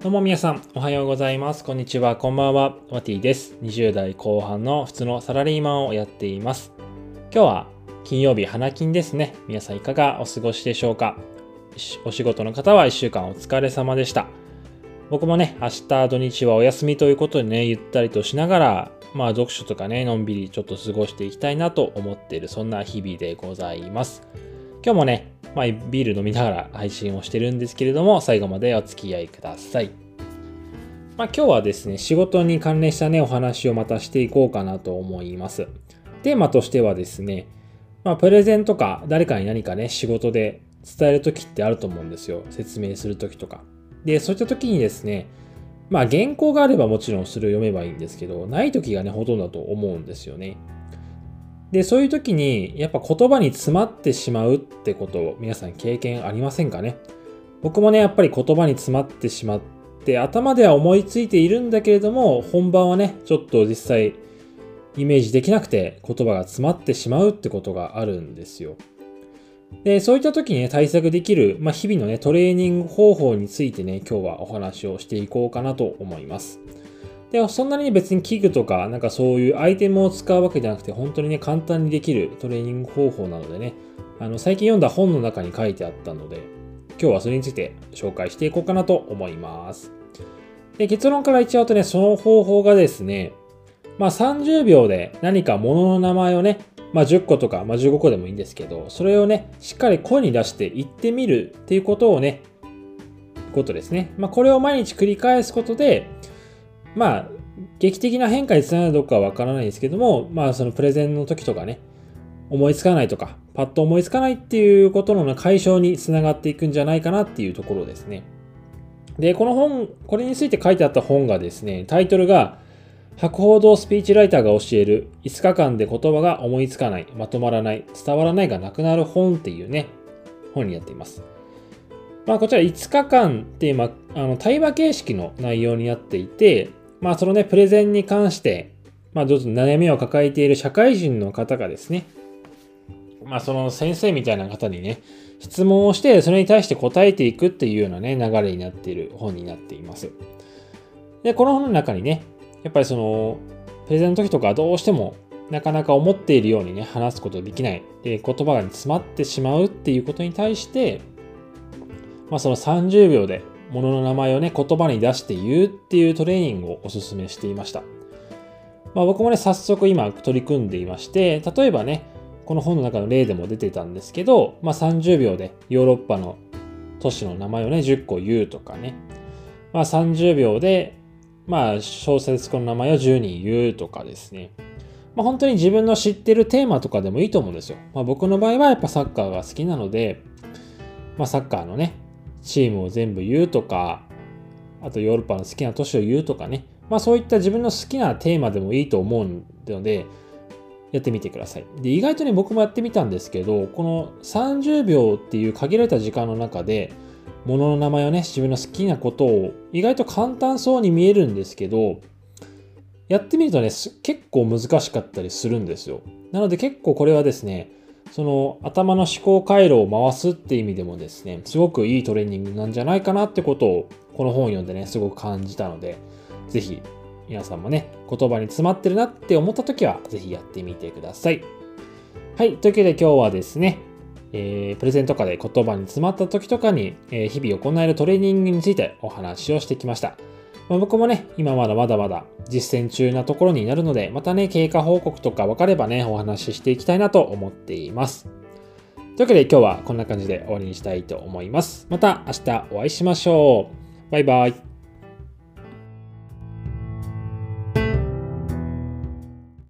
どうも皆さん、おはようございます。こんにちは、こんばんは。ワティです。20代後半の普通のサラリーマンをやっています。今日は金曜日、花金ですね。皆さんいかがお過ごしでしょうかお仕事の方は1週間お疲れ様でした。僕もね、明日土日はお休みということでね、ゆったりとしながら、まあ読書とかね、のんびりちょっと過ごしていきたいなと思っている、そんな日々でございます。今日もね、まあ、ビール飲みながら配信をしてるんですけれども、最後までお付き合いください。まあ、今日はですね、仕事に関連したね、お話をまたしていこうかなと思います。テーマとしてはですね、まあ、プレゼンとか誰かに何かね、仕事で伝える時ってあると思うんですよ。説明する時とか。で、そういった時にですね、まあ原稿があればもちろんそれを読めばいいんですけど、ない時がね、ほとんどだと思うんですよね。で、そういう時に、やっぱ言葉に詰まってしまうってことを皆さん経験ありませんかね？僕もね、やっぱり言葉に詰まってしまって、頭では思いついているんだけれども、本番はね、ちょっと実際、イメージできなくて言葉が詰まってしまうってことがあるんですよ。で、そういった時にね、対策できる、まあ、日々のね、トレーニング方法についてね、今日はお話をしていこうかなと思います。で、そんなに別に器具とか、なんかそういうアイテムを使うわけじゃなくて、本当にね、簡単にできるトレーニング方法なのでね、あの、最近読んだ本の中に書いてあったので、今日はそれについて紹介していこうかなと思います。で、結論から言っちゃうとね、その方法がですね、まあ30秒で何か物の名前をね、まあ10個とか、まあ15個でもいいんですけど、それをね、しっかり声に出して言ってみるっていうことをね、ことですね。まあこれを毎日繰り返すことで、まあ、劇的な変化につながるかどうかはわからないですけども、まあ、そのプレゼンの時とかね、思いつかないとか、パッと思いつかないっていうことの解消につながっていくんじゃないかなっていうところですね。で、この本、これについて書いてあった本がですね、タイトルが、博報堂スピーチライターが教える5日間で言葉が思いつかない、まとまらない、伝わらないがなくなる本っていうね、本になっています。まあ、こちら5日間っていう、まあ、あの対話形式の内容になっていて、まあそのね、プレゼンに関して、まあどうぞ悩みを抱えている社会人の方がですね、まあその先生みたいな方にね、質問をして、それに対して答えていくっていうようなね、流れになっている本になっています。で、この本の中にね、やっぱりその、プレゼンの時とかどうしてもなかなか思っているようにね、話すことできない。で、言葉が詰まってしまうっていうことに対して、まあその30秒で物の名前をね、言葉に出して言うっていうトレーニングをお勧めしていました。まあ、僕もね、早速今取り組んでいまして、例えばね、この本の中の例でも出てたんですけど、まあ、30秒でヨーロッパの都市の名前をね、10個言うとかね、まあ、30秒で、まあ、小説家の名前を10人言うとかですね。まあ、本当に自分の知ってるテーマとかでもいいと思うんですよ。まあ、僕の場合はやっぱサッカーが好きなので、まあ、サッカーのね、チームを全部言うとか、あとヨーロッパの好きな都市を言うとかね、まあそういった自分の好きなテーマでもいいと思うので、やってみてください。で、意外とね、僕もやってみたんですけど、この30秒っていう限られた時間の中で、物の名前をね、自分の好きなことを意外と簡単そうに見えるんですけど、やってみるとね、結構難しかったりするんですよ。なので結構これはですね、その頭の思考回路を回すって意味でもですね、すごくいいトレーニングなんじゃないかなってことをこの本を読んでね、すごく感じたので、ぜひ皆さんもね、言葉に詰まってるなって思った時は、ぜひやってみてください。はい。というわけで今日はですね、えー、プレゼンとかで言葉に詰まった時とかに、えー、日々行えるトレーニングについてお話をしてきました。まあ、僕もね、今まだまだまだ実践中なところになるので、またね、経過報告とか分かればね、お話ししていきたいなと思っています。というわけで今日はこんな感じで終わりにしたいと思います。また明日お会いしましょう。バイバイ。